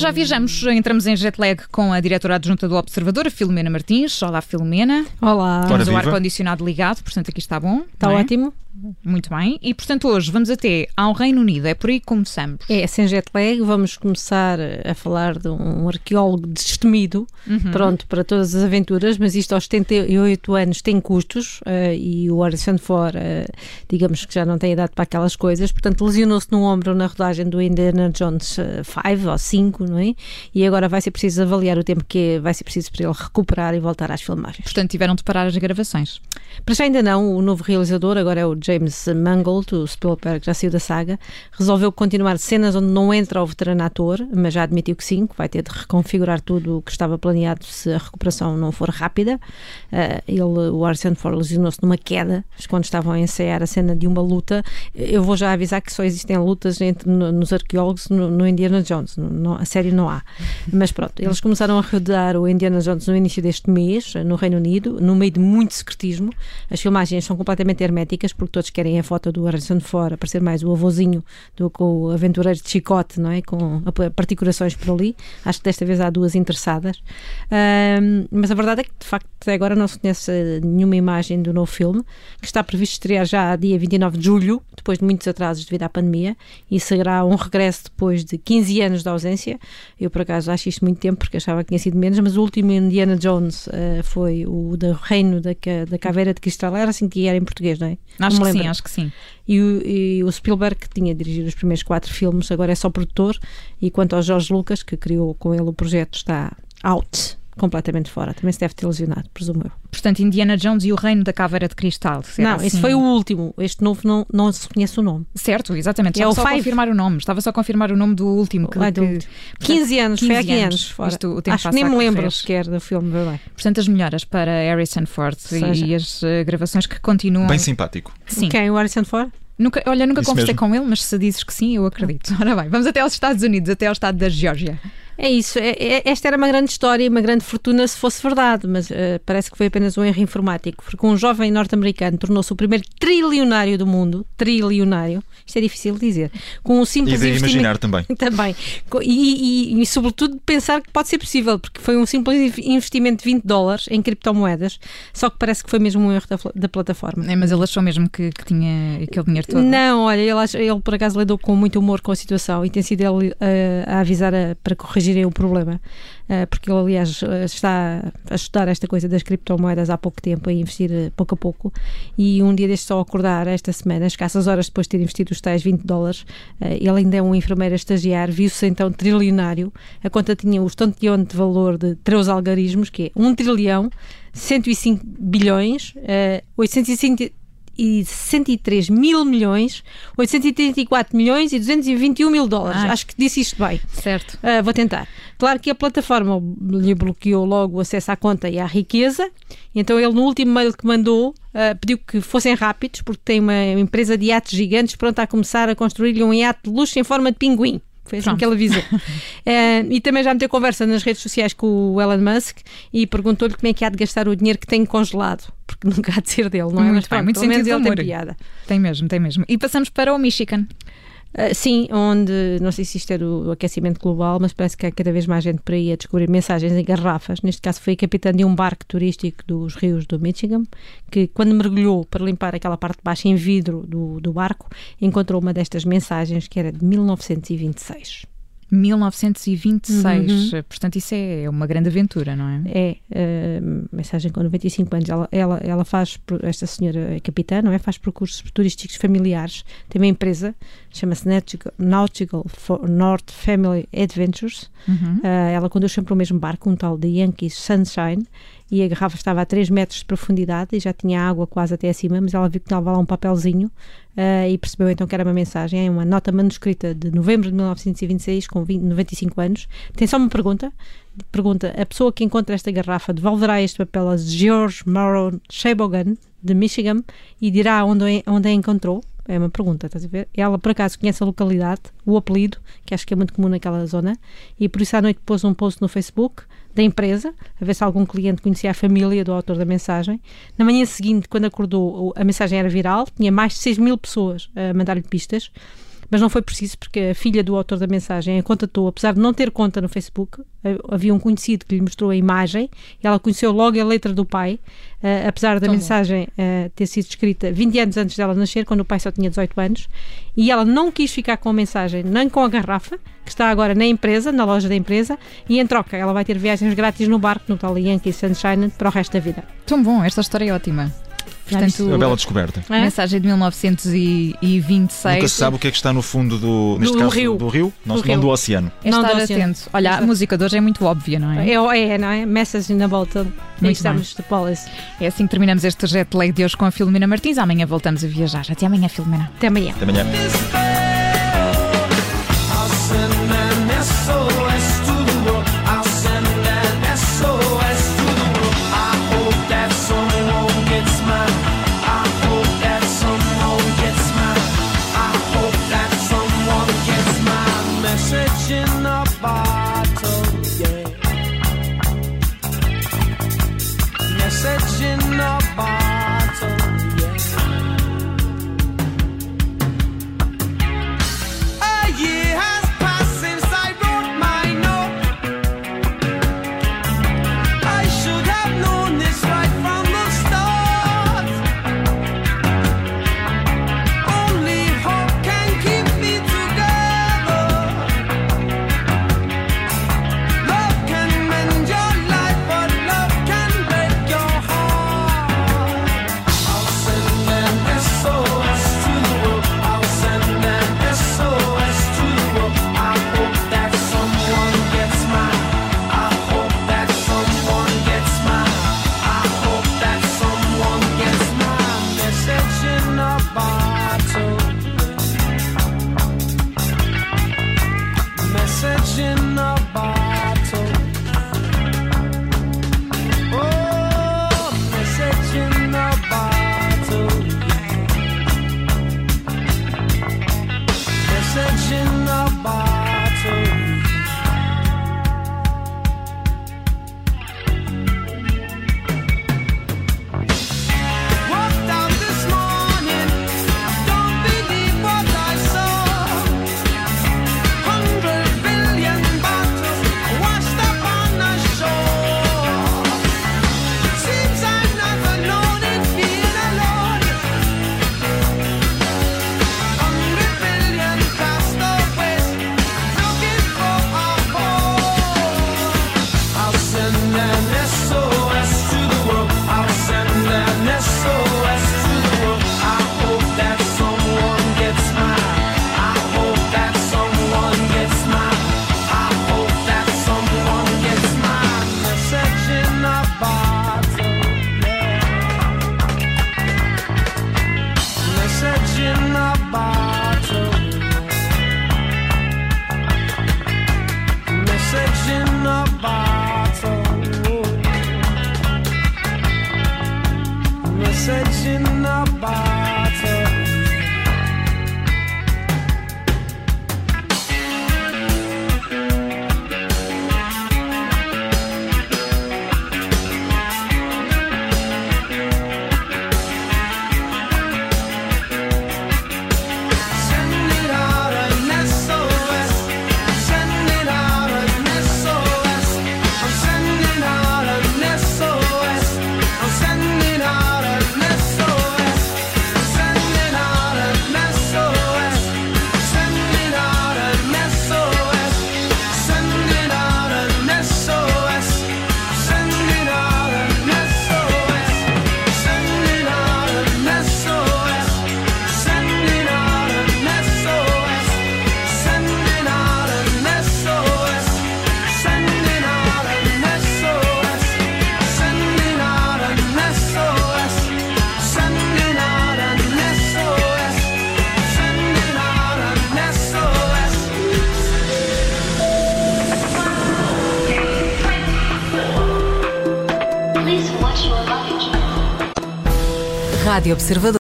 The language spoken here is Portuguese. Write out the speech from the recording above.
já viajamos, entramos em jet lag com a diretora adjunta do Observador, Filomena Martins. Olá, Filomena. Olá. Temos o ar-condicionado ligado, portanto aqui está bom. Está é? ótimo. Muito bem. E, portanto, hoje vamos até ao Reino Unido. É por aí que começamos. É, sem jet lag, vamos começar a falar de um arqueólogo destemido, uhum. pronto para todas as aventuras, mas isto aos 78 anos tem custos uh, e o Harrison Ford, uh, digamos que já não tem idade para aquelas coisas, portanto lesionou-se no ombro na rodagem do Indiana Jones 5 uh, ou 5, não é? E agora vai ser preciso avaliar o tempo que vai ser preciso para ele recuperar e voltar às filmagens. Portanto, tiveram de parar as gravações. Para já ainda não, o novo realizador, agora é o James Mangold, o Spielberg já saiu da saga, resolveu continuar cenas onde não entra o veterano ator, mas já admitiu que sim, que vai ter de reconfigurar tudo o que estava planeado se a recuperação não for rápida. Uh, ele, o Harrison Ford lesionou-se numa queda quando estavam a ensaiar a cena de uma luta. Eu vou já avisar que só existem lutas entre, no, nos arqueólogos no, no Indiana Jones, no, a série não há. Mas pronto, eles começaram a rodar o Indiana Jones no início deste mês, no Reino Unido, no meio de muito secretismo. As filmagens são completamente herméticas porque todos querem a foto do Harrison Ford, aparecer mais o avôzinho do que o aventureiro de chicote, não é? Com particulações por ali. Acho que desta vez há duas interessadas. Um, mas a verdade é que, de facto, até agora não se conhece nenhuma imagem do novo filme, que está previsto estrear já dia 29 de julho, depois de muitos atrasos devido à pandemia, e será um regresso depois de 15 anos de ausência. Eu, por acaso, acho isto muito tempo, porque achava que tinha sido menos, mas o último Indiana Jones uh, foi o do Reino da, da Caveira de Cristal, era assim que era em português, não é? Acho que sim, acho que sim. E o, e o, Spielberg, que tinha dirigido os primeiros quatro filmes, agora é só produtor. E quanto ao Jorge Lucas, que criou com ele o projeto, está out completamente fora. Também se deve ter lesionado, presumo eu. Portanto, Indiana Jones e o Reino da Caveira de Cristal. Não, assim. esse foi o último. Este novo não, não se conhece o nome. Certo, exatamente. Estava é só a confirmar o nome. Estava só a confirmar o nome do último. Que, Vai, do que, 15 anos, 15 foi há 15 anos. fora. Isto, o tempo Acho que nem me lembro sequer do filme. Bem. Portanto, as melhoras para Harrison Ford e, e as uh, gravações que continuam. Bem simpático. Sim. Quem? O Harrison Ford? Nunca, olha, nunca Isso conversei mesmo. com ele, mas se dizes que sim, eu acredito. Ora bem, vamos até aos Estados Unidos, até ao estado da Geórgia. É isso. É, é, esta era uma grande história e uma grande fortuna se fosse verdade, mas uh, parece que foi apenas um erro informático, porque um jovem norte-americano tornou-se o primeiro trilionário do mundo. Trilionário. Isto é difícil de dizer. Com um simples e de imaginar também. Também. E, e, e, sobretudo, pensar que pode ser possível, porque foi um simples investimento de 20 dólares em criptomoedas, só que parece que foi mesmo um erro da, da plataforma. É, mas ele achou mesmo que, que, tinha aquele dinheiro todo? Não, olha, ele, ele por acaso lidou com muito humor com a situação e tem sido ele uh, a avisar a, para corrigir corrigirem o problema, eh, porque ele, aliás, eh, está a estudar esta coisa das criptomoedas há pouco tempo, a investir eh, pouco a pouco, e um dia deste só acordar esta semana, escassas horas depois de ter investido os tais 20 dólares, ele ainda é um enfermeiro a estagiar, viu-se então trilionário, a conta tinha o estonteante de valor de três algarismos, que é 1 trilhão, 105 bilhões, uh, 850 e 63 mil milhões, 834 milhões e 221 mil dólares. Ai. Acho que disse isto bem. Certo. Uh, vou tentar. Claro que a plataforma lhe bloqueou logo o acesso à conta e à riqueza, então ele no último mail que mandou uh, pediu que fossem rápidos, porque tem uma empresa de iates gigantes pronta a começar a construir-lhe um iate de luxo em forma de pinguim. Foi assim Pronto. que ele avisou. uh, e também já meteu conversa nas redes sociais com o Elon Musk e perguntou-lhe como é que há de gastar o dinheiro que tem congelado, porque nunca há de ser dele, não é? Muito Mas, bem, pronto, muito sentido ele tem piada. Tem mesmo, tem mesmo. E passamos para o Michigan. Uh, sim, onde, não sei se isto é do aquecimento global, mas parece que há cada vez mais gente por aí a descobrir mensagens em garrafas. Neste caso foi a capitã de um barco turístico dos rios do Michigan, que quando mergulhou para limpar aquela parte de baixo em vidro do, do barco, encontrou uma destas mensagens que era de 1926. 1926. Uhum. Portanto, isso é uma grande aventura, não é? É. Uh, mensagem com 95 anos. Ela, ela, ela faz, esta senhora é capitã, não é? Faz percursos turísticos familiares. Tem uma empresa, chama-se Nautical, for North Family Adventures. Uhum. Uh, ela conduz sempre o mesmo barco, um tal de Yankees Sunshine e a garrafa estava a 3 metros de profundidade e já tinha água quase até acima, mas ela viu que estava lá um papelzinho uh, e percebeu então que era uma mensagem, é uma nota manuscrita de novembro de 1926, com 20, 95 anos. Tem só uma pergunta. Pergunta, a pessoa que encontra esta garrafa devolverá este papel a George Morrow Shebogan, de Michigan, e dirá onde, onde a encontrou? É uma pergunta, estás a ver? Ela, por acaso, conhece a localidade, o apelido, que acho que é muito comum naquela zona, e por isso à noite pôs um post no Facebook da empresa, a ver se algum cliente conhecia a família do autor da mensagem. Na manhã seguinte, quando acordou, a mensagem era viral, tinha mais de 6 mil pessoas a mandar-lhe pistas. Mas não foi preciso porque a filha do autor da mensagem a contatou, apesar de não ter conta no Facebook, havia um conhecido que lhe mostrou a imagem e ela conheceu logo a letra do pai, uh, apesar da Tão mensagem uh, ter sido escrita 20 anos antes dela nascer, quando o pai só tinha 18 anos, e ela não quis ficar com a mensagem nem com a garrafa, que está agora na empresa, na loja da empresa, e em troca ela vai ter viagens grátis no barco, no tal Yankee Sunshine, para o resto da vida. Tão bom, esta história é ótima. Portanto, uma bela descoberta. É? Mensagem de 1926. Nunca se sabe o que é que está no fundo do, neste do, caso, rio. do rio, não, do, rio. do oceano. É estar do atento. Oceano. Olha, a música de hoje é muito óbvia, não é? É, é não é? Message in the bottle. Muito estamos de Police. É assim que terminamos este jet lag de hoje com a Filomena Martins. Amanhã voltamos a viajar. Até amanhã, Filomena. Até amanhã. Até amanhã. In the bar. in a bar. Rádio Observador.